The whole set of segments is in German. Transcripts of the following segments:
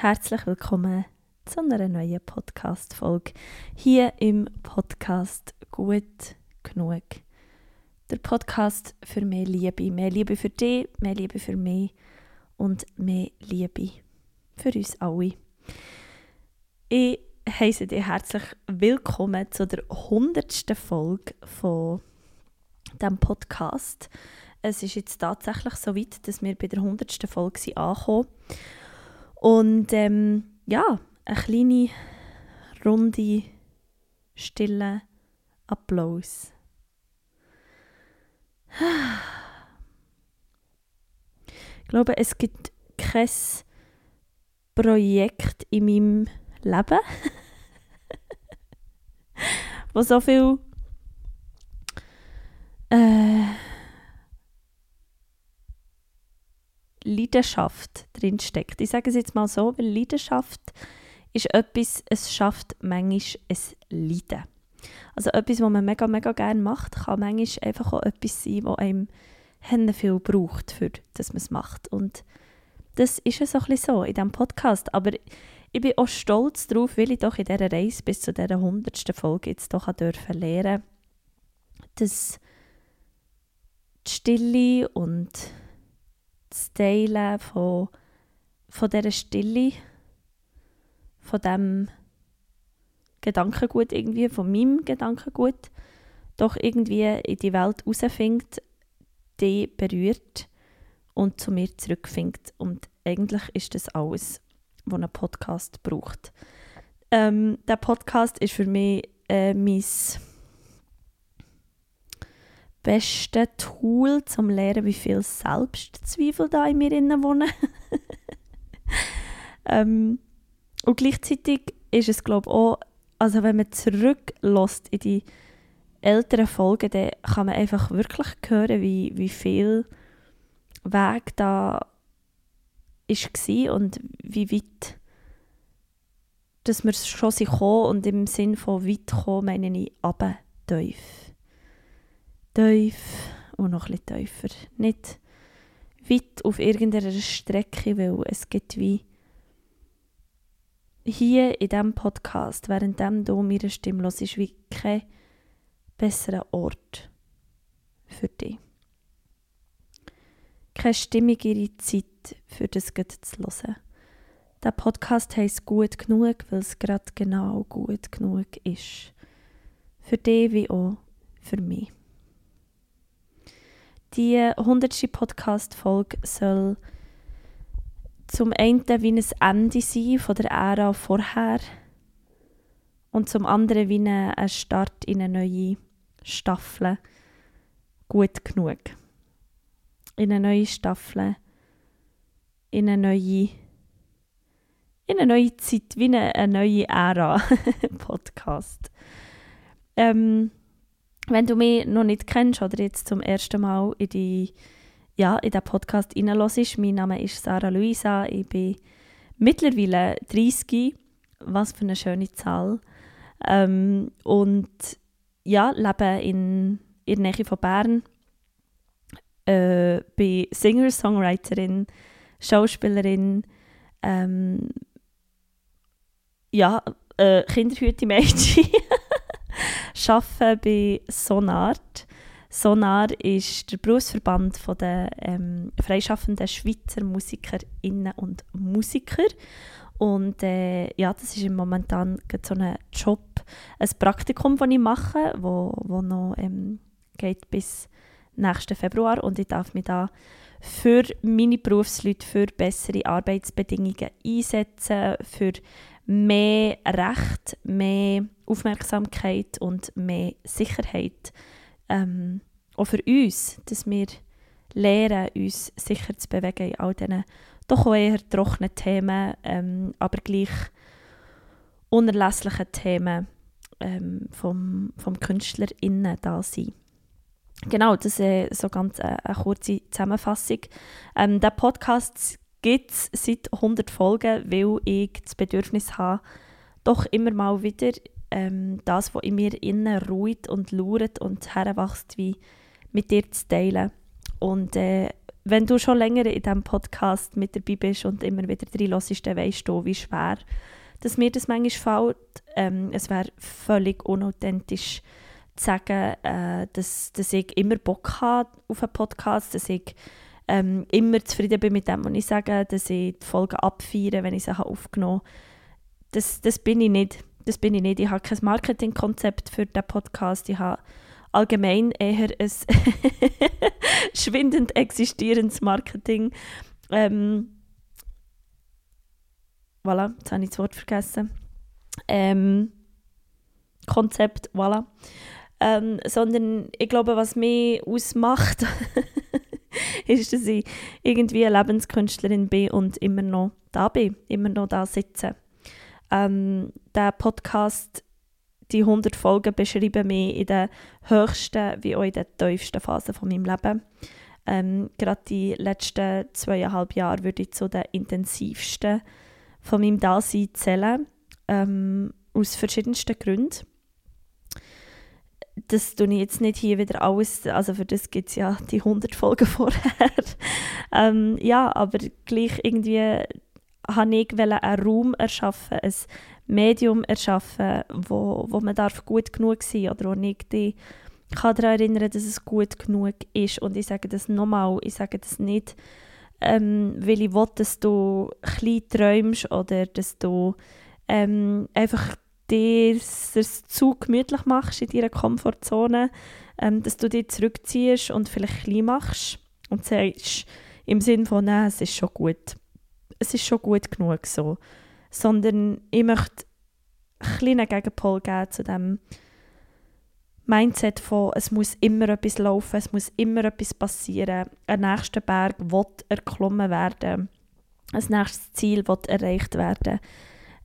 Herzlich willkommen zu einer neuen Podcast-Folge hier im Podcast Gut genug. Der Podcast für mehr Liebe. Mehr Liebe für dich, mehr Liebe für mich und mehr Liebe für uns alle. Ich heiße dich herzlich willkommen zu der 100. Folge von diesem Podcast. Es ist jetzt tatsächlich so weit, dass wir bei der 100. Folge sind angekommen Und ähm, ja, eine kleine, runde, stille Applaus. Ich glaube, es gibt kein Projekt in meinem Leben, wo so viel äh, Leidenschaft drinsteckt. Ich sage es jetzt mal so, weil Leidenschaft ist etwas, es schafft manchmal ein Leiden. Also etwas, was man mega, mega gerne macht, kann manchmal einfach auch etwas sein, das einem viel braucht, für dass man es macht. Und das ist es so ein bisschen so in diesem Podcast. Aber ich bin auch stolz darauf, weil ich doch in dieser Reise bis zu dieser 100. Folge jetzt doch dürfen lernen, dass die Stille und das Teilen von, von dieser Stille, von dem Gedankengut irgendwie, von meinem Gedankengut, doch irgendwie in die Welt herausfindet, die berührt und zu mir zurückfindet. Und eigentlich ist das alles, was ein Podcast braucht. Ähm, der Podcast ist für mich äh, mein beste Tool zum Lernen, wie viel Selbstzweifel da in mir wohnen. ähm, und gleichzeitig ist es, glaube ich, auch, also wenn man zurücklässt in die älteren Folgen, dann kann man einfach wirklich hören, wie, wie viel Weg da war und wie weit dass wir schon sind und im Sinn von weit kommen, meine ich runter, tief tief und noch etwas tiefer. Nicht weit auf irgendeiner Strecke, weil es gibt wie hier in diesem Podcast, während du meine Stimme hörst, ist wie kein besserer Ort für dich. Keine stimmigere Zeit, für das zu hören. Der Podcast heisst gut genug, weil es gerade genau gut genug ist. Für dich wie auch für mich. Die 100. Podcast-Folge soll zum einen wie ein Ende sein von der Ära vorher und zum anderen wie ein Start in eine neue Staffel. Gut genug. In eine neue Staffel. In eine neue in eine neue Zeit, wie eine, eine neue Ära Podcast. Ähm, wenn du mich noch nicht kennst oder jetzt zum ersten Mal in die ja, in den Podcast reinhörst, mein Name ist Sarah Luisa, ich bin mittlerweile 30, was für eine schöne Zahl. Ähm, und ja, lebe in, in der Nähe von Bern, äh, bin Singer, Songwriterin, Schauspielerin, ähm, ja, äh, Kinderhüte-Mädchen. arbeite bei Sonart. Sonar ist der Berufsverband der ähm, freischaffenden Schweizer Musikerinnen und Musiker. Und äh, ja, das ist momentan so ein Job, ein Praktikum, das ich mache, wo, wo noch ähm, geht bis nächsten Februar und ich darf mich da für meine Berufsleute für bessere Arbeitsbedingungen einsetzen, für mehr Recht, mehr Aufmerksamkeit und mehr Sicherheit. Ähm, auch für uns, dass wir lernen, uns sicher zu bewegen in all diesen doch auch eher trockenen Themen, ähm, aber gleich unerlässlichen Themen ähm, vom, vom KünstlerInnen da sein. Genau, das ist äh, so ganz äh, eine kurze Zusammenfassung. Ähm, der Podcast gibt es seit 100 Folgen, weil ich das Bedürfnis habe, doch immer mal wieder ähm, das, was in mir innen ruht und lauert und heranwächst, wie mit dir zu teilen. Und äh, wenn du schon länger in diesem Podcast mit dabei bist und immer wieder reinlässt, dann weißt du, wie schwer dass mir das manchmal fällt. Ähm, es wäre völlig unauthentisch zu sagen, äh, dass, dass ich immer Bock habe auf einen Podcast, dass ich ähm, immer zufrieden bin mit dem, was ich sage, dass ich die Folgen abfeiere, wenn ich sie aufgenommen habe. Das, das bin ich nicht. Das bin ich nicht. Ich habe kein Marketingkonzept für diesen Podcast. Ich habe allgemein eher ein schwindend existierendes Marketing. Ähm, voilà, jetzt habe ich das Wort vergessen. Ähm, Konzept, voilà. Ähm, sondern ich glaube, was mich ausmacht, ist, dass ich irgendwie eine Lebenskünstlerin bin und immer noch da bin, immer noch da sitze. Ähm, der Podcast, die 100 Folgen beschreiben mich in der höchsten wie auch in der tiefsten Phase von meinem Leben. Ähm, gerade die letzten zweieinhalb Jahre würde ich zu den intensivsten von meinem Dasein zählen, ähm, aus verschiedensten Gründen. Das tue ich jetzt nicht hier wieder alles, also für das gibt es ja die 100 Folgen vorher. ähm, ja, aber gleich irgendwie habe ich einen Raum erschaffen, ein Medium erschaffen, wo, wo man darf gut genug sein oder wo ich die kann daran erinnern, dass es gut genug ist. Und ich sage das nochmal, ich sage das nicht, ähm, weil ich will, dass du klein träumst oder dass du ähm, einfach dir es zu gemütlich machst in deiner Komfortzone, ähm, dass du dich zurückziehst und vielleicht klein machst und sagst im Sinn von, nein, es ist schon gut. Es ist schon gut genug so. Sondern ich möchte einen kleinen Gegenpol geben zu dem, Mindset von, es muss immer etwas laufen, es muss immer etwas passieren, ein nächster Berg wird erklommen werden, ein nächstes Ziel wird erreicht werden.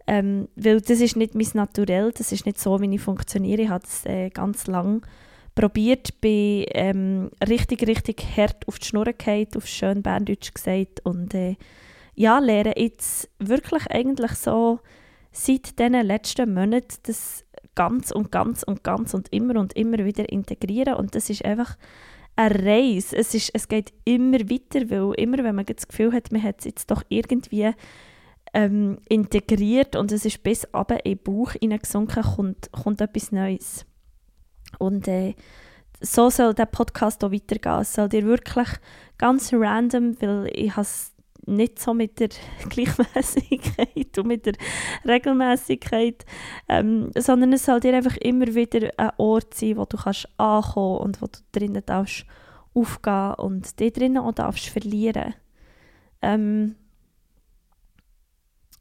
Ähm, weil das ist nicht mein Naturell, das ist nicht so, wie ich funktioniere. Ich habe es äh, ganz lang probiert, bin ähm, richtig, richtig hart auf die Schnur gefallen, auf schön Berndeutsch gesagt und äh, ja, lehre jetzt wirklich eigentlich so seit diesen letzten Monaten das ganz und ganz und ganz und immer und immer wieder integrieren und das ist einfach eine Reise. Es, ist, es geht immer weiter, weil immer, wenn man das Gefühl hat, man hat es jetzt doch irgendwie ähm, integriert und es ist bis aber in den Bauch hineingesunken, kommt, kommt etwas Neues. Und äh, so soll der Podcast auch weitergehen. Es soll dir wirklich ganz random, weil ich habe es nicht so mit der Gleichmäßigkeit und mit der Regelmäßigkeit, ähm, sondern es soll dir einfach immer wieder ein Ort sein, wo du kannst ankommen und wo du drinnen darfst aufgehen und dich drinnen auch darfst verlieren. Ähm,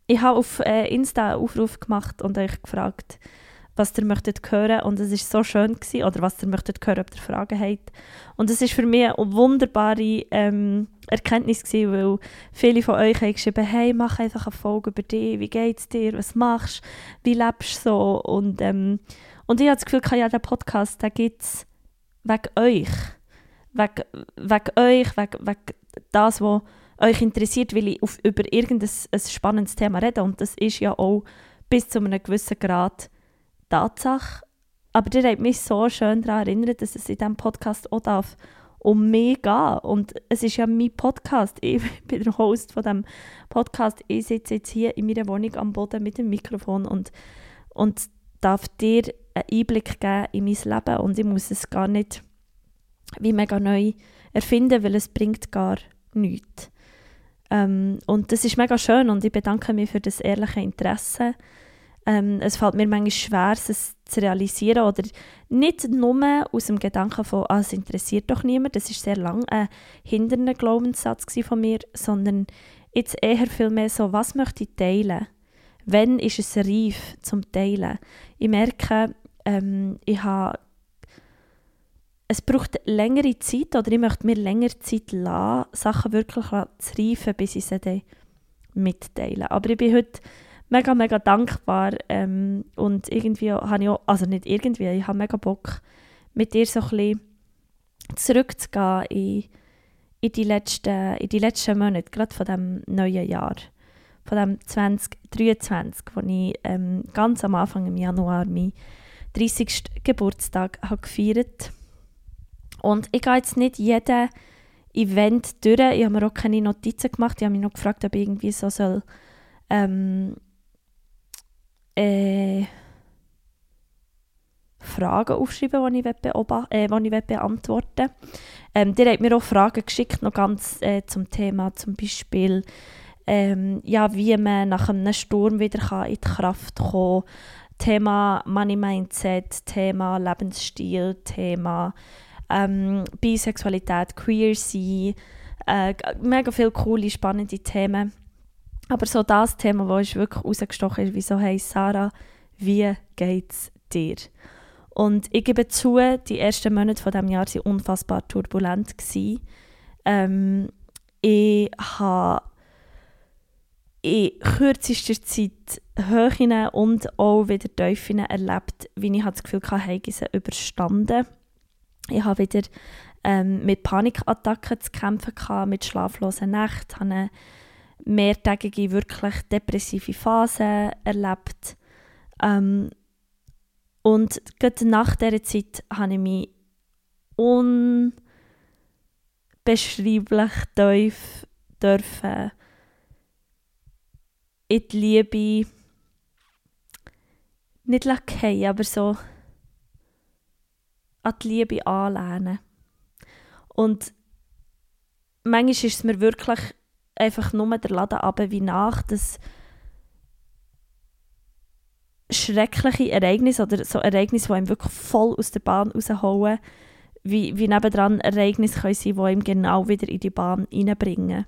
ich habe auf äh, Insta einen Aufruf gemacht und euch gefragt, was ihr möchtet hören. Und es ist so schön gewesen, oder was ihr möchtet hören, ob ihr Fragen habt. Und es ist für mich eine wunderbare ähm, Erkenntnis gewesen, weil viele von euch haben geschrieben, hey, mach einfach eine Folge über dich, wie geht's dir, was machst, wie lebst du so? Und, ähm, und ich habe das Gefühl, ja, der Podcast, den gibt es wegen euch, wegen, wegen euch, wegen, wegen das, was euch interessiert, weil ich auf, über irgendein ein spannendes Thema rede und das ist ja auch bis zu einem gewissen Grad Tatsache. Aber ihr habt mich so schön daran erinnert, dass es in diesem Podcast auch darf um mich gehen. Und es ist ja mein Podcast. Ich bin der Host von diesem Podcast. Ich sitze jetzt hier in meiner Wohnung am Boden mit dem Mikrofon und, und darf dir einen Einblick geben in mein Leben. Und ich muss es gar nicht wie mega neu erfinden, weil es bringt gar nichts. Ähm, und das ist mega schön und ich bedanke mich für das ehrliche Interesse. Ähm, es fällt mir manchmal schwer, es zu realisieren oder nicht nur aus dem Gedanken von, ah, es interessiert doch niemand, das ist sehr lange ein hindernder Glaubenssatz von mir, sondern jetzt eher viel mehr so, was möchte ich teilen? Wann ist es reif zum Teilen? Ich merke, ähm, ich habe es braucht längere Zeit oder ich möchte mir länger Zeit lassen, Sachen wirklich zu reifen, bis ich sie dann mitteile. Aber ich bin heute mega, mega dankbar ähm, und irgendwie habe ich auch, also nicht irgendwie, ich habe mega Bock, mit dir so ein bisschen zurückzugehen in, in, die letzten, in die letzten Monate, gerade von diesem neuen Jahr, von dem 2023, wo ich ähm, ganz am Anfang im Januar meinen 30. Geburtstag habe gefeiert Und ich gehe jetzt nicht jeden Event durch. Ich habe mir auch keine Notizen gemacht. Ich habe mich noch gefragt, ob ich irgendwie so soll, ähm, äh, Fragen aufschreiben, die ich, äh, die ich beantworten. Ähm, ihr habt mir auch Fragen geschickt, noch ganz äh, zum Thema zum Beispiel, ähm, ja, wie man nach einem Sturm wieder kann in die Kraft kommen kann. Thema Money Mindset, Thema Lebensstil, Thema ähm, Bisexualität, Queer sein, äh, mega viele coole, spannende Themen. Aber so das Thema, das wirklich rausgestochen ist, wieso hey Sarah, wie geht's dir? Und ich gebe zu, die ersten Monate von diesem Jahr waren unfassbar turbulent. Ähm, ich habe in kürzester Zeit Höhen und auch wieder Tiefen erlebt, wie ich das Gefühl hatte, ich sie überstanden. Ich habe wieder ähm, mit Panikattacken zu kämpfen, gehabt, mit schlaflosen Nächten, habe eine mehrtägige, wirklich depressive Phase erlebt. Ähm, und gerade nach dieser Zeit habe ich mich unbeschreiblich tief dürfen in die Liebe nicht fallen, aber so an die Liebe anlehnen. Und manchmal ist es mir wirklich einfach nur der Laden runter wie nach, dass schreckliche Ereignisse oder so Ereignisse, die einem wirklich voll aus der Bahn rausholen, wie, wie nebendran Ereignisse können sein, die einem genau wieder in die Bahn reinbringen.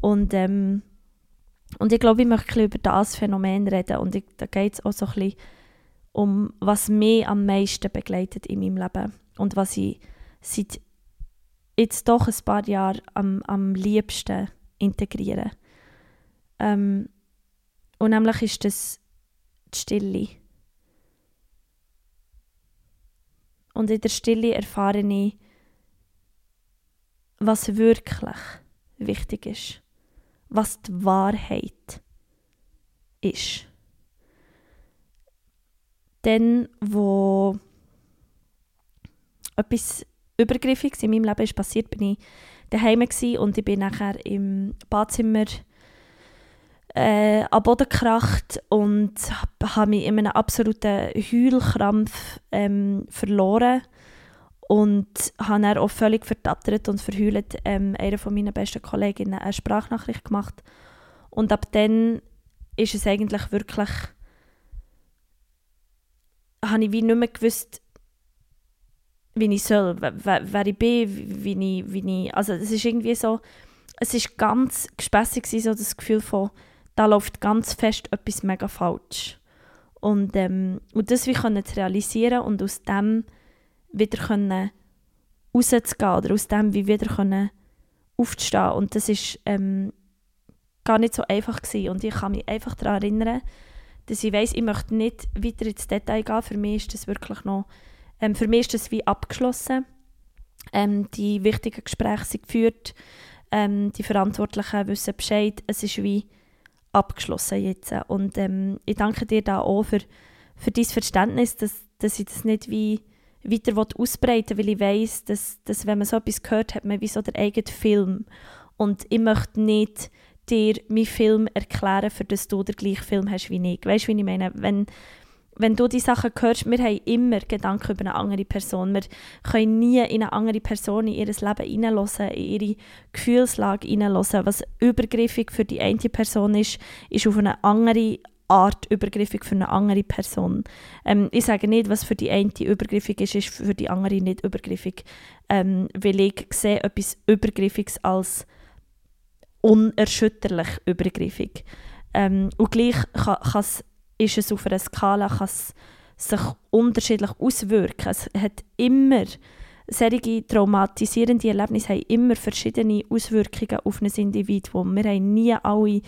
Und, ähm, und ich glaube, ich möchte über das Phänomen reden und ich, da geht es auch so ein bisschen um, was mich am meisten begleitet in meinem Leben und was ich seit jetzt doch ein paar Jahren am, am liebsten integriere. Ähm, und nämlich ist das die Stille. Und in der Stille erfahre ich, was wirklich wichtig ist, was die Wahrheit ist. Dann, wo etwas Übergriffiges in meinem Leben ist passiert, bin ich daheim und ich bin nachher im Badzimmer äh, am Boden gekracht und habe mich in einem absoluten Heulkrampf ähm, verloren und habe dann auch völlig verdattert und verheult ähm, einer von meinen besten Kolleginnen eine Sprachnachricht gemacht. Und ab dann ist es eigentlich wirklich habe ich wie nicht mehr gewusst, wie ich soll, wer, wer ich bin, wie ich, wie ich, also es ist irgendwie so, es ist ganz gespässig so das Gefühl von, da läuft ganz fest etwas mega falsch. Und, ähm, und das wie können zu realisieren und aus dem wieder können rauszugehen oder aus dem wie wieder können aufzustehen. Und das ist ähm, gar nicht so einfach gewesen. Und ich kann mich einfach daran erinnern, dass ich weiß, ich möchte nicht weiter ins Detail gehen. Für mich ist das wirklich noch, ähm, für mich ist das wie abgeschlossen. Ähm, die wichtigen Gespräche sind geführt, ähm, die Verantwortlichen wissen Bescheid. Es ist wie abgeschlossen jetzt. Und ähm, ich danke dir da auch für, für dein Verständnis, dass, dass ich das nicht wie weiter ausbreiten will, weil ich weiß, dass, dass wenn man so etwas gehört, hat man wie so den eigenen Film. Und ich möchte nicht dir meinen Film erklären, für dass du den gleichen Film hast wie ich. Weißt du, wie ich meine? Wenn, wenn du die Sachen hörst, wir haben immer Gedanken über eine andere Person. Wir können nie in eine andere Person in ihr Leben hineinlassen, in ihre Gefühlslage hineinlassen. Was übergriffig für die eine Person ist, ist auf eine andere Art übergriffig für eine andere Person. Ähm, ich sage nicht, was für die eine übergriffig ist, ist für die andere nicht übergriffig. Ähm, weil ich sehe etwas Übergriffiges als unerschütterlich übergriffig. Ähm, und gleich kann ist es auf einer Skala, kann es sich unterschiedlich auswirken. Es hat immer, solche traumatisierende Erlebnisse haben immer verschiedene Auswirkungen auf ein Individuum. Wir haben nie alle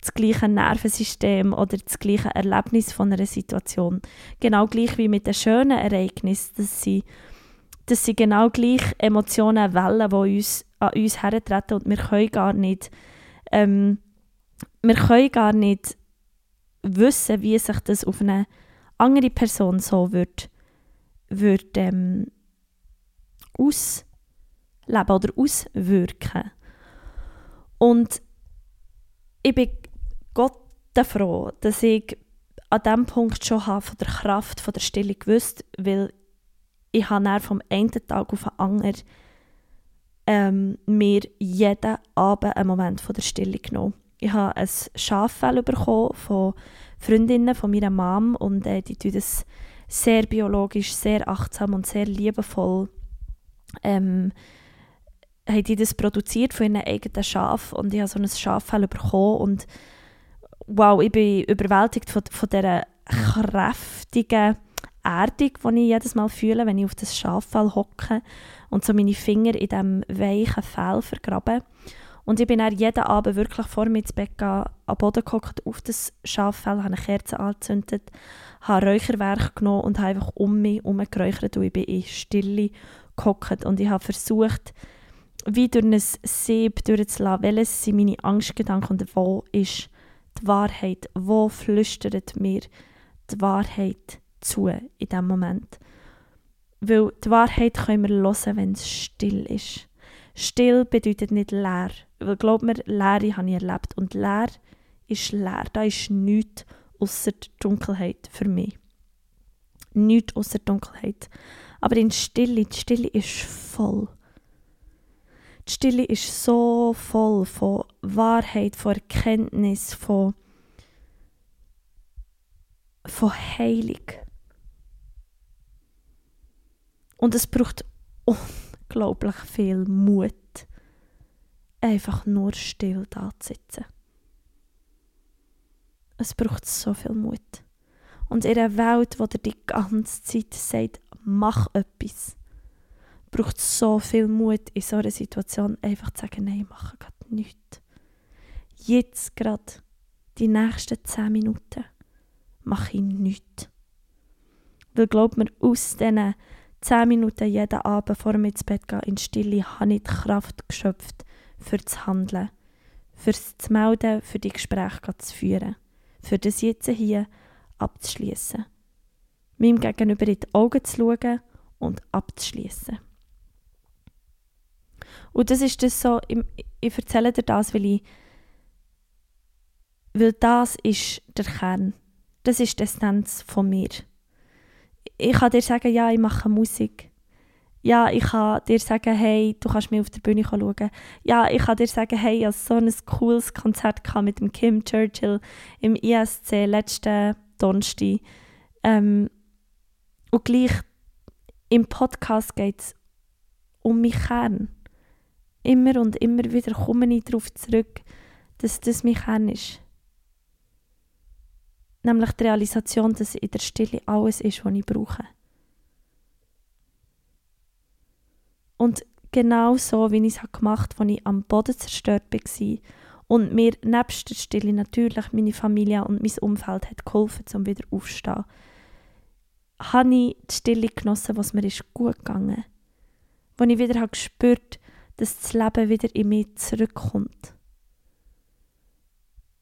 das gleiche Nervensystem oder das gleiche Erlebnis von einer Situation. Genau gleich wie mit den schönen Ereignissen, dass sie, dass sie genau gleich Emotionen wellen, die uns, an uns hertreten und wir können gar nicht, ähm, wir können gar nicht wissen, wie sich das auf eine andere Person so wird, wird ähm, ausleben oder auswirken. Und ich bin Gott froh, dass ich an diesem Punkt schon habe von der Kraft von der Stille gewusst, weil ich habe dann vom einen Tag auf den anderen ähm, mir jeden Abend einen Moment von der Stille genommen. Ich habe ein Schaffell bekommen von Freundinnen von meiner Mom und äh, die tun das sehr biologisch, sehr achtsam und sehr liebevoll ähm, haben die das produziert von ihren eigenen Schaf und ich habe so ein Schaffell bekommen und wow, ich bin überwältigt von, von dieser kräftigen Erdung, die ich jedes Mal fühle, wenn ich auf das Schaffell hocke und so meine Finger in diesem weichen Fell vergrabe. Und ich bin dann jeden Abend wirklich vor mir ins Bett gegangen, am Boden gehockt, auf das Schaffell, habe eine Kerze angezündet, habe Räucherwerk genommen und habe einfach um mich herum geräuchert und ich bin in Stille gehockt. Und ich habe versucht, wie durch ein Sieb durchzulassen, welches sind meine Angstgedanken und wo ist die Wahrheit, wo flüstert mir die Wahrheit zu in diesem Moment. Weil die Wahrheit können wir hören, wenn es still ist. Still bedeutet nicht leer. Weil glaub mir, Leere habe ich erlebt. Und leer ist leer. Da ist nichts außer Dunkelheit für mich. Nichts außer Dunkelheit. Aber in Stille, die Stille ist voll. Die Stille ist so voll von Wahrheit, von Erkenntnis, von, von Heilung. Und es braucht unglaublich viel Mut, einfach nur still da zu sitzen. Es braucht so viel Mut. Und in einer Welt, wo dir die ganze Zeit sagt, mach etwas, braucht es so viel Mut, in so einer Situation einfach zu sagen, nein, mach gerade nichts. Jetzt gerade, die nächsten zehn Minuten, mache ich nichts. Weil glaub mir, aus diesen zehn Minuten jeden Abend vor mir ins Bett gehen in Stille, habe ich die Kraft geschöpft, für das Handeln, fürs zu melden, für die Gespräche zu führen, für das jetzt hier abzuschließen, meinem Gegenüber in die Augen zu schauen und abzuschließen. Und das ist das so, ich, ich erzähle dir das, weil ich, weil das ist der Kern, das ist die Essenz von mir ich kann dir sagen, ja, ich mache Musik. Ja, ich kann dir sagen, hey, du kannst mir auf der Bühne schauen. Ja, ich kann dir sagen, hey, ich hatte so ein cooles Konzert mit dem Kim Churchill im ISC letzten Donnerstag. Ähm, und gleich im Podcast geht es um mich Kern. Immer und immer wieder komme ich darauf zurück, dass das mein Kern ist. Nämlich die Realisation, dass in der Stille alles ist, was ich brauche. Und genau so, wie ich es gemacht habe, als ich am Boden zerstört war und mir nebst der Stille natürlich meine Familie und mein Umfeld hat geholfen, um wieder aufzustehen, habe ich die Stille genossen, was mir ist gut gegangen Wo ich wieder habe gespürt dass das Leben wieder in mich zurückkommt.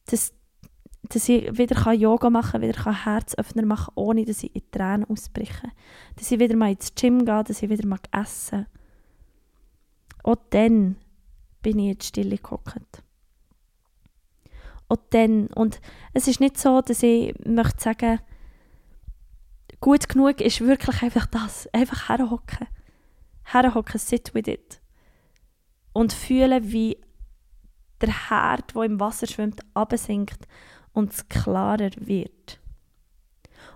Dass dass ich wieder Yoga machen kann, wieder Herzöffner machen kann, ohne dass ich in Tränen ausbreche. Dass ich wieder mal ins Gym gehe, dass ich wieder mal essen Auch dann bin ich in die Stille gehockt. Auch dann. Und es ist nicht so, dass ich möchte sagen, gut genug ist wirklich einfach das. Einfach herhocken. Herhocken, sit with it. Und fühlen, wie der Herd, der im Wasser schwimmt, absinkt und es klarer wird.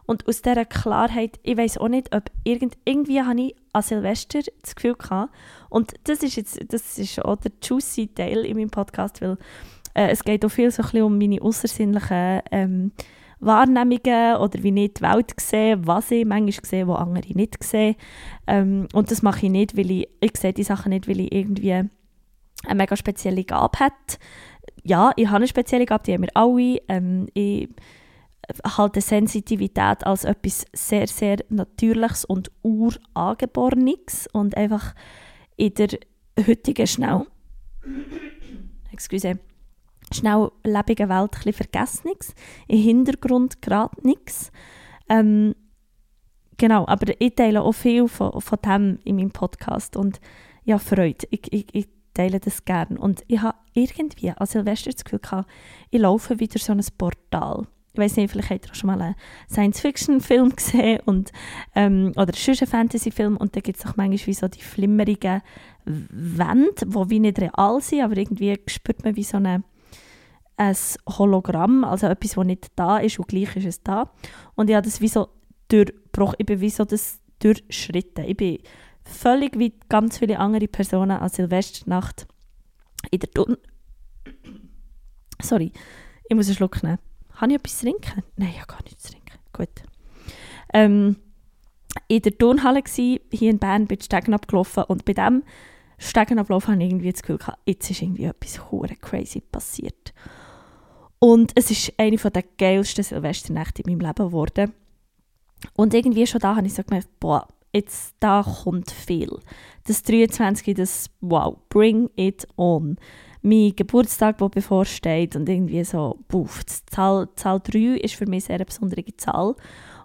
Und aus dieser Klarheit, ich weiß auch nicht, ob irgend, irgendwie habe ich an Silvester das Gefühl gehabt, und das ist jetzt, das ist auch der juicy Teil in meinem Podcast, weil äh, es geht auch viel so ein um meine außersinnlichen ähm, Wahrnehmungen oder wie ich die Welt sehe, was ich manchmal sehe, was andere nicht sehen. Ähm, und das mache ich nicht, weil ich, ich sehe die Sachen nicht, weil ich irgendwie eine mega spezielle Gabe habe ja, ich habe eine spezielle Gabe, die haben wir alle. Ähm, ich halte Sensitivität als etwas sehr, sehr Natürliches und Urangeborenes und einfach in der heutigen schnell, excuse, schnell lebigen Welt ein bisschen Vergessenes, im Hintergrund gerade nichts. Ähm, genau, aber ich teile auch viel von, von dem in meinem Podcast und ja, Freude. Ich, ich, ich teile das gerne. Und ich habe irgendwie an Silvester das Gefühl gehabt, ich laufe wieder so ein Portal. Ich weiß nicht, vielleicht habt ihr auch schon mal einen Science-Fiction-Film gesehen und, ähm, oder einen Fantasy-Film und da gibt es auch manchmal wie so die flimmerigen Wände, die wie nicht real sind, aber irgendwie spürt man wie so eine, ein Hologramm, also etwas, das nicht da ist und gleich ist es da. Und ich habe das wie so durchbrochen, ich bin wie so das durchschritten. Ich bin völlig wie ganz viele andere Personen an Silvesternacht in der Turn... Sorry, ich muss einen Schluck nehmen. Habe ich etwas zu trinken? Nein, ich habe gar nichts zu trinken. Gut. Ähm, in der Turnhalle war, hier in Bern, bin ich Stegen abgelaufen und bei diesem Stegenablauf habe ich irgendwie das Gefühl jetzt ist irgendwie etwas hure crazy passiert. Und es ist eine der geilsten Silvesternächte in meinem Leben geworden. Und irgendwie schon da habe ich so gemerkt, boah, jetzt da kommt viel. Das 23, das wow, bring it on. Mein Geburtstag, der bevorsteht und irgendwie so, puff, Zahl, Zahl 3 ist für mich eine sehr besondere Zahl.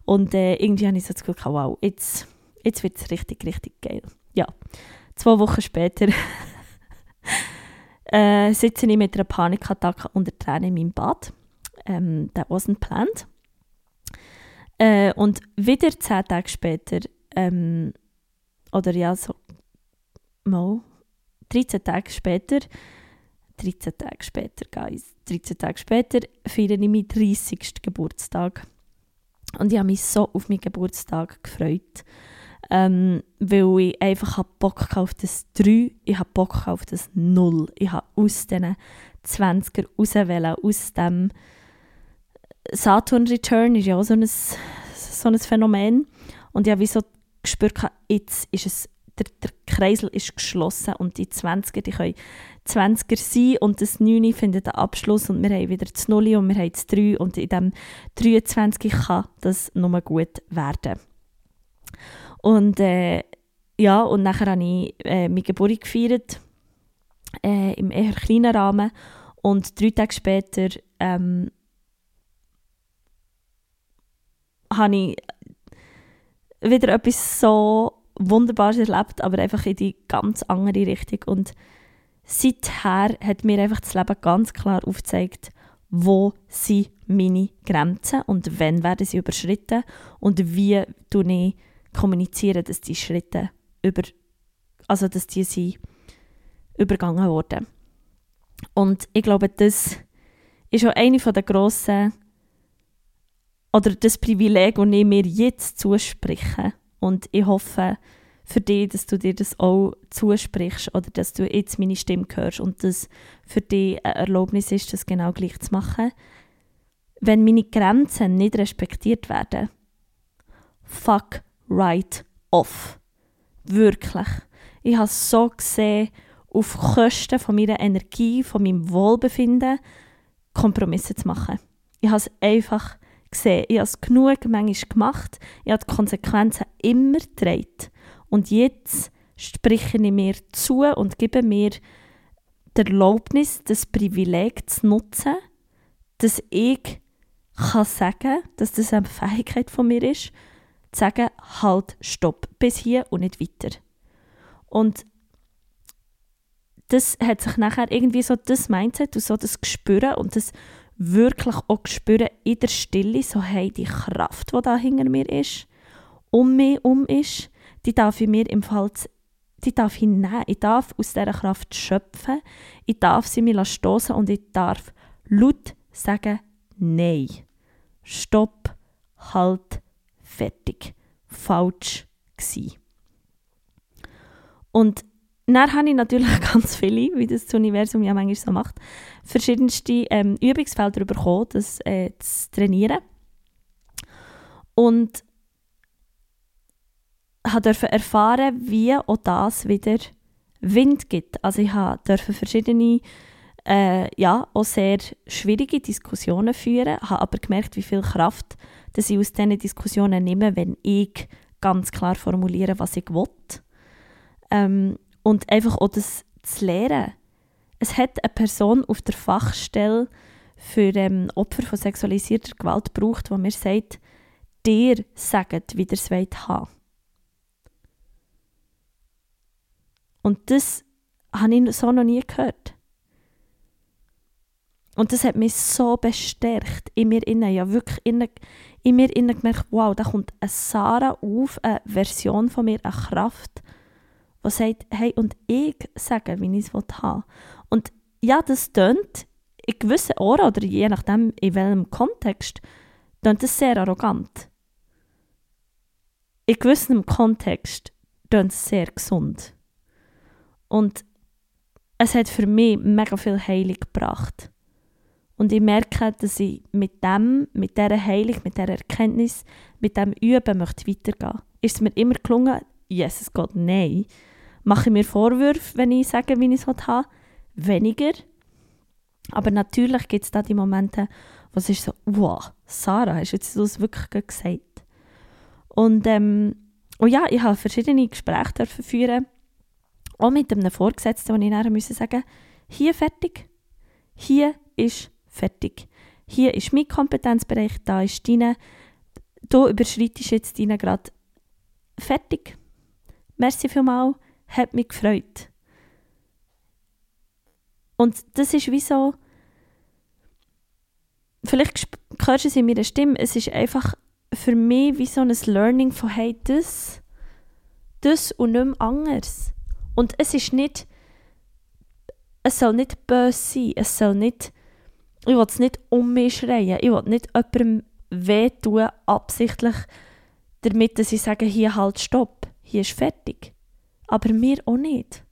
Und äh, irgendwie habe ich so das Gefühl, wow, jetzt, jetzt wird es richtig, richtig geil. Ja, zwei Wochen später äh, sitze ich mit einer Panikattacke unter Tränen in meinem Bad. Ähm, that wasn't planned. Äh, und wieder zehn Tage später, ähm, oder ja, so, mal, 13 Tage später, 13 Tage später, guys, 13 Tage später feiere ich meinen 30. Geburtstag. Und ich habe mich so auf meinen Geburtstag gefreut, ähm, weil ich einfach Bock auf das 3, ich habe Bock auf das 0. Ich habe aus diesen 20er rauswählen, aus dem Saturn Return ist ja auch so ein, so ein Phänomen. Und ich habe wie so gespürt, jetzt ist es, der, der Kreisel ist geschlossen und die 20er, die können 20er sein und das 9 findet einen Abschluss und wir haben wieder das 0 und wir haben das 3 und in diesem 23 kann das nur gut werden. Und äh, ja, und nachher habe ich äh, meine Geburt gefeiert, äh, im eher kleinen Rahmen und drei Tage später ähm, habe ich wieder etwas so Wunderbares erlebt, aber einfach in die ganz andere Richtung. Und seither hat mir einfach das Leben ganz klar aufgezeigt, wo sind meine Grenzen und wann werden sie überschritten und wie ich kommunizieren, dass die Schritte über, also dass die sind übergangen wurden. Und ich glaube, das ist auch eine der grossen oder das Privileg, das ich mir jetzt zuspreche. Und ich hoffe für dich, dass du dir das auch zusprichst oder dass du jetzt meine Stimme hörst und dass für dich eine Erlaubnis ist, das genau gleich zu machen. Wenn meine Grenzen nicht respektiert werden, fuck right off. Wirklich. Ich habe so gesehen, auf Kosten von meiner Energie, von meinem Wohlbefinden Kompromisse zu machen. Ich habe es einfach gesehen. Ich habe es genug manchmal gemacht. Ich habe die Konsequenzen immer getragen. Und jetzt spreche ich mir zu und gebe mir die Erlaubnis, das Privileg zu nutzen, dass ich kann sagen dass das eine Fähigkeit von mir ist, zu sagen, halt, stopp, bis hier und nicht weiter. Und das hat sich nachher irgendwie so das Mindset und so das Gespüren und das wirklich auch spüren in der Stille, so hey, die Kraft, die da hinter mir ist, um mich um ist, die darf ich mir im Fall die darf ich nehmen. Ich darf aus dieser Kraft schöpfen. Ich darf sie mir stoßen und ich darf laut sagen, nein. Stopp, halt, fertig. Falsch gsi. Und dann habe ich natürlich ganz viele, wie das, das Universum ja manchmal so macht, verschiedenste ähm, Übungsfelder bekommen, das äh, zu trainieren. Und durfte erfahren, wie auch das wieder Wind gibt. Also ich durfte verschiedene, äh, ja, auch sehr schwierige Diskussionen führen, habe aber gemerkt, wie viel Kraft dass ich aus diesen Diskussionen nehme, wenn ich ganz klar formuliere, was ich will. Ähm, und einfach auch das zu lernen. Es hat eine Person auf der Fachstelle für ähm, Opfer von sexualisierter Gewalt gebraucht, die mir sagt, dir sagt, wie ihr es haben Und das habe ich so noch nie gehört. Und das hat mich so bestärkt in mir innen. Ja, wirklich in, in mir innen gemerkt, wow, da kommt eine Sarah auf, eine Version von mir, eine Kraft, die sagt, hey, und ich sage, wie ich es haben Und ja, das tönt in gewissen Ohren oder je nachdem in welchem Kontext, tönt das sehr arrogant. In gewissem Kontext tönt es sehr gesund. Und es hat für mich mega viel Heilung gebracht. Und ich merke, dass ich mit dem, mit dieser Heilung, mit dieser Erkenntnis, mit dem Üben möchte weitergehen. Ist es mir immer gelungen? Jesus Gott, nein. Mache ich mir Vorwürfe, wenn ich sage, wie ich es habe? Weniger. Aber natürlich gibt es da die Momente, wo es ist so, wow, Sarah, hast du jetzt das wirklich gesagt? Und, ähm, und ja, ich habe verschiedene Gespräche führen auch mit einem Vorgesetzten, wo ich dann müssen sagen hier fertig, hier ist fertig. Hier ist mein Kompetenzbereich, da ist deine, du überschreitest jetzt deine gerade fertig. Merci vielmals, hat mich gefreut. Und das ist wie so, vielleicht hörst du es in meiner Stimme, es ist einfach für mich wie so ein Learning von hey, das, das und nicht mehr anders. Und es ist nicht, es soll nicht böse sein, es soll nicht, ich will es nicht um mich schreien, ich will nicht jemandem wehtun, absichtlich, damit dass ich sage, hier halt stopp, hier ist fertig. Aber mir auch nicht.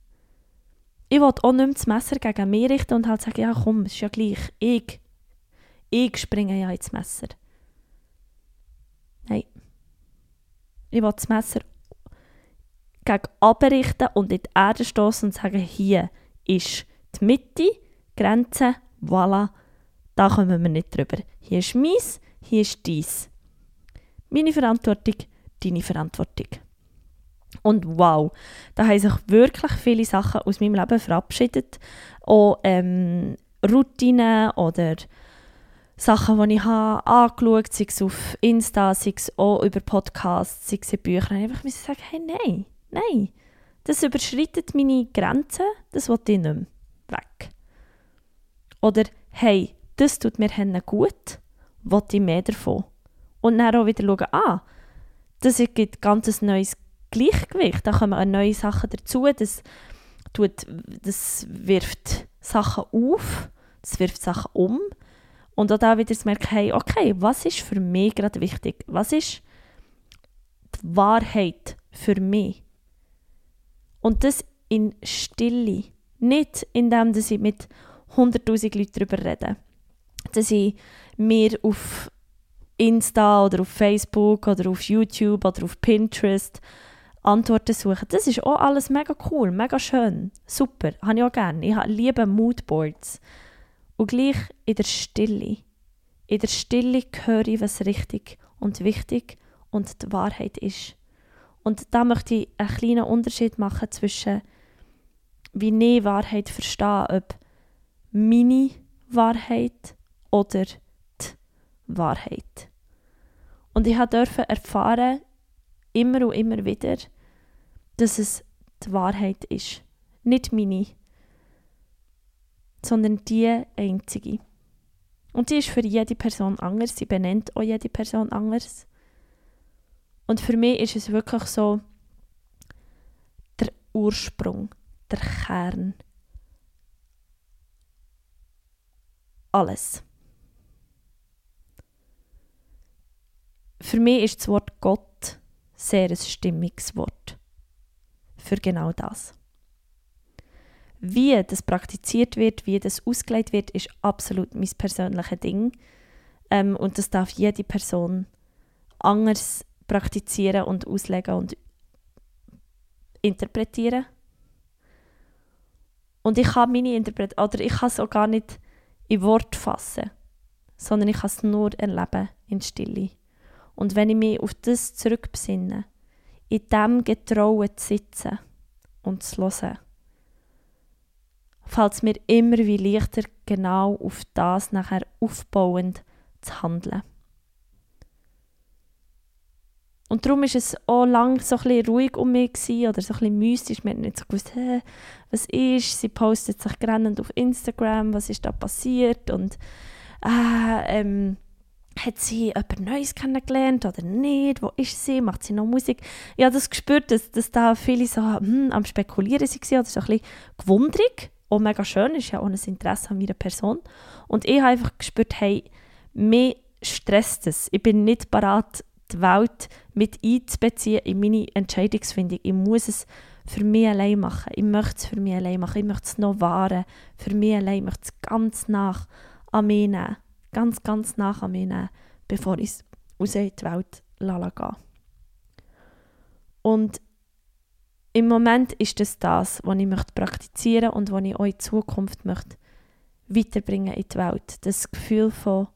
Ich will auch nicht mehr das Messer gegen mich richten und halt sagen, ja komm, es ist ja gleich, ich, ich springe ja ins Messer. Nein. Ich will das Messer gegen abrichten und in die Erde stoßen und sagen, hier ist die Mitte, Grenze, voilà, da kommen wir nicht drüber. Hier ist meins, hier ist dies. Meine Verantwortung, deine Verantwortung. Und wow, da haben sich wirklich viele Sachen aus meinem Leben verabschiedet. Auch ähm, Routinen oder Sachen, die ich habe angeschaut sei es auf Insta, sei es auch über Podcasts, sei es in Büchern. Ich einfach sagen, hey, nein, Nein, das überschreitet meine Grenzen, das will ich nicht mehr. Weg. Oder, hey, das tut mir gut, will ich mehr davon. Und dann auch wieder schauen, ah, das gibt ganz ein neues Gleichgewicht, da kommen neue Sachen dazu, das, tut, das wirft Sachen auf, das wirft Sachen um. Und auch da wieder zu merken, hey, okay, was ist für mich gerade wichtig? Was ist die Wahrheit für mich? Und das in Stille. Nicht indem dass ich mit 100'000 Leuten darüber rede. Dass ich mir auf Insta oder auf Facebook oder auf YouTube oder auf Pinterest Antworten suche. Das ist auch alles mega cool, mega schön, super, habe ich auch gerne. Ich liebe Moodboards. Und gleich in der Stille. In der Stille höre ich, was richtig und wichtig und die Wahrheit ist. Und da möchte ich einen kleinen Unterschied machen zwischen, wie ich Wahrheit verstehe, ob meine Wahrheit oder die Wahrheit. Und ich durfte erfahren, immer und immer wieder, dass es die Wahrheit ist. Nicht meine, sondern die einzige. Und sie ist für jede Person anders, sie benennt auch jede Person anders. Und für mich ist es wirklich so der Ursprung, der Kern. Alles. Für mich ist das Wort Gott sehr ein stimmiges Wort. Für genau das. Wie das praktiziert wird, wie das ausgelegt wird, ist absolut mein persönliches Ding. Ähm, und das darf jede Person anders praktizieren und auslegen und interpretieren. Und ich kann meine Interpretation, oder ich kann es auch gar nicht in Wort fassen, sondern ich kann es nur erleben in Stille. Und wenn ich mich auf das zurückbesinne, in dem Getrauen zu sitzen und zu hören, fällt es mir immer wie leichter, genau auf das nachher aufbauend zu handeln. Und darum war es auch lange so ein bisschen ruhig um mich gewesen, oder so ein bisschen mystisch. Man hat nicht so gewusst, hä, was ist. Sie postet sich grennend auf Instagram, was ist da passiert und äh, ähm, hat sie jemand Neues kennengelernt oder nicht? Wo ist sie? Macht sie noch Musik? Ich habe das gespürt, dass, dass da viele so hm, am Spekulieren waren oder so ein bisschen gewundrig. Auch mega schön, ist ja auch ein Interesse an meiner Person. Und ich habe einfach gespürt, hey, mich stresst es. Ich bin nicht bereit, die Welt mit einzubeziehen in meine Entscheidungsfindung. Ich muss es für mich allein machen. Ich möchte es für mich allein machen. Ich möchte es noch wahren. Für mich allein. Ich möchte es ganz nach an mich nehmen. Ganz, ganz nach an mich nehmen, bevor ich es raus in die Welt gehe. Und im Moment ist das das, was ich möchte praktizieren und was ich auch in Zukunft möchte weiterbringen in die Welt. Das Gefühl von,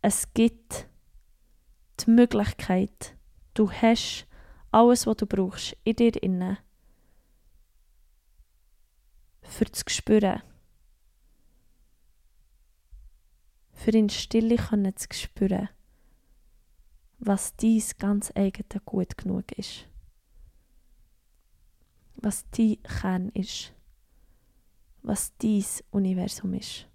es gibt die Möglichkeit, du hast alles, was du brauchst, in dir inne für zu spüren. Für in Stille können zu spüren, was dies ganz eigene gut genug ist. Was dein Kern ist. Was dies Universum ist.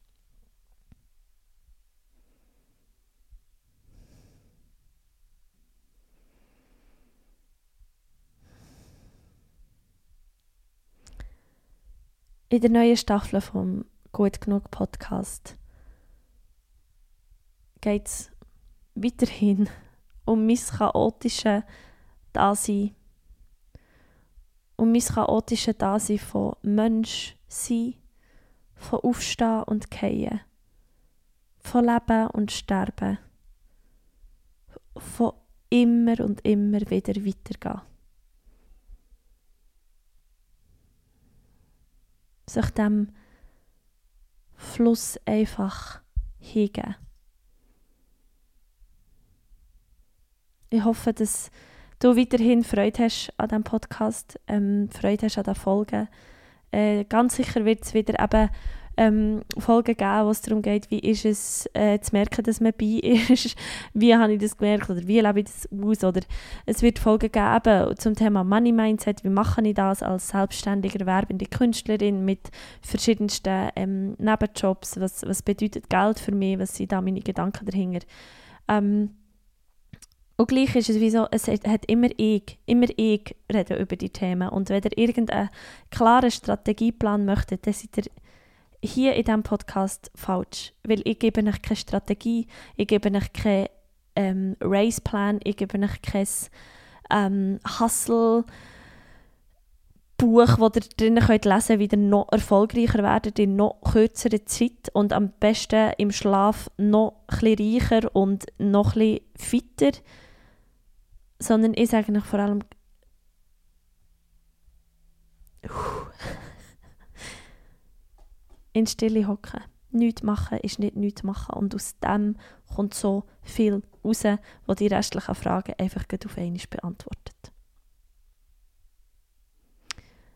in der neuen Staffel vom Gut genug Podcast geht es weiterhin um mein chaotisches Dasein. Um mein chaotisches Dasein von Mensch sein, von Aufstehen und Gehen, von Leben und Sterben, von immer und immer wieder weitergehen. sich dem Fluss einfach hingeben. Ich hoffe, dass du weiterhin Freude hast an diesem Podcast, ähm, Freude hast an den Folgen. Äh, ganz sicher wird es wieder eben ähm, Folgen geben, wo es darum geht, wie ist es äh, zu merken, dass man bei ist, wie habe ich das gemerkt oder wie lebe ich das aus? Oder es wird Folgen geben zum Thema Money Mindset, wie mache ich das als selbstständige werbende Künstlerin mit verschiedensten ähm, Nebenjobs, was, was bedeutet Geld für mich, was sind da meine Gedanken dahinter. Ähm, und gleich ist es wie so, es hat immer ich, immer ich rede über die Themen. Und wenn ihr irgendeinen klaren Strategieplan möchtet, dann seid ihr hier in diesem Podcast falsch. Weil ich gebe euch keine Strategie, ich gebe euch keinen ähm, Raceplan, ich gebe euch kein ähm, Hustle, Buch, das ihr drinnen könnt lesen könnt, wie ihr noch erfolgreicher werdet in noch kürzerer Zeit und am besten im Schlaf noch etwas reicher und noch etwas fitter. Sondern ich sage euch vor allem in Stille hocken. Nichts machen ist nicht nichts machen. Und aus dem kommt so viel raus, wo die restlichen Fragen einfach auf einmal beantwortet.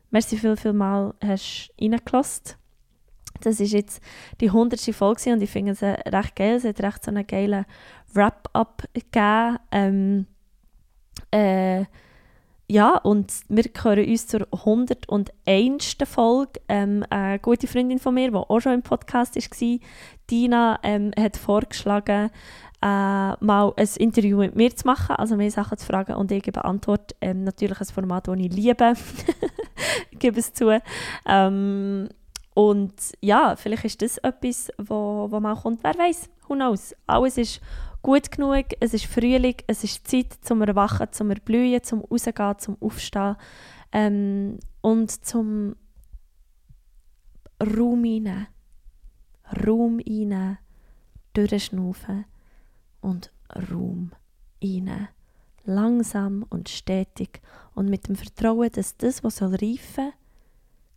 Merci viel, viel mal, hast du reingelassen. Das ist jetzt die 100. Folge und ich finde es recht geil. Es hat recht so einen geilen Wrap-up gegeben. Ähm, äh, ja, und wir hören uns zur 101. Folge. Ähm, eine gute Freundin von mir, die auch schon im Podcast war, Dina, ähm, hat vorgeschlagen, äh, mal ein Interview mit mir zu machen, also mehr Sachen zu fragen und ich gebe Antwort. Ähm, natürlich ein Format, das ich liebe, ich gebe es zu. Ähm, und ja, vielleicht ist das etwas, wo, wo mal kommt, wer weiß, who knows. Alles ist gut genug, es ist Frühling, es ist Zeit zum Erwachen, zum Erblühen, zum Rausgehen, zum Aufstehen ähm, und zum Raum rein. Raum rein, durchschnaufen und Raum rein. Langsam und stetig und mit dem Vertrauen, dass das, was soll reifen,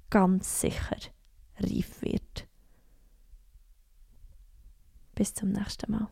ganz sicher reif wird. Bis zum nächsten Mal.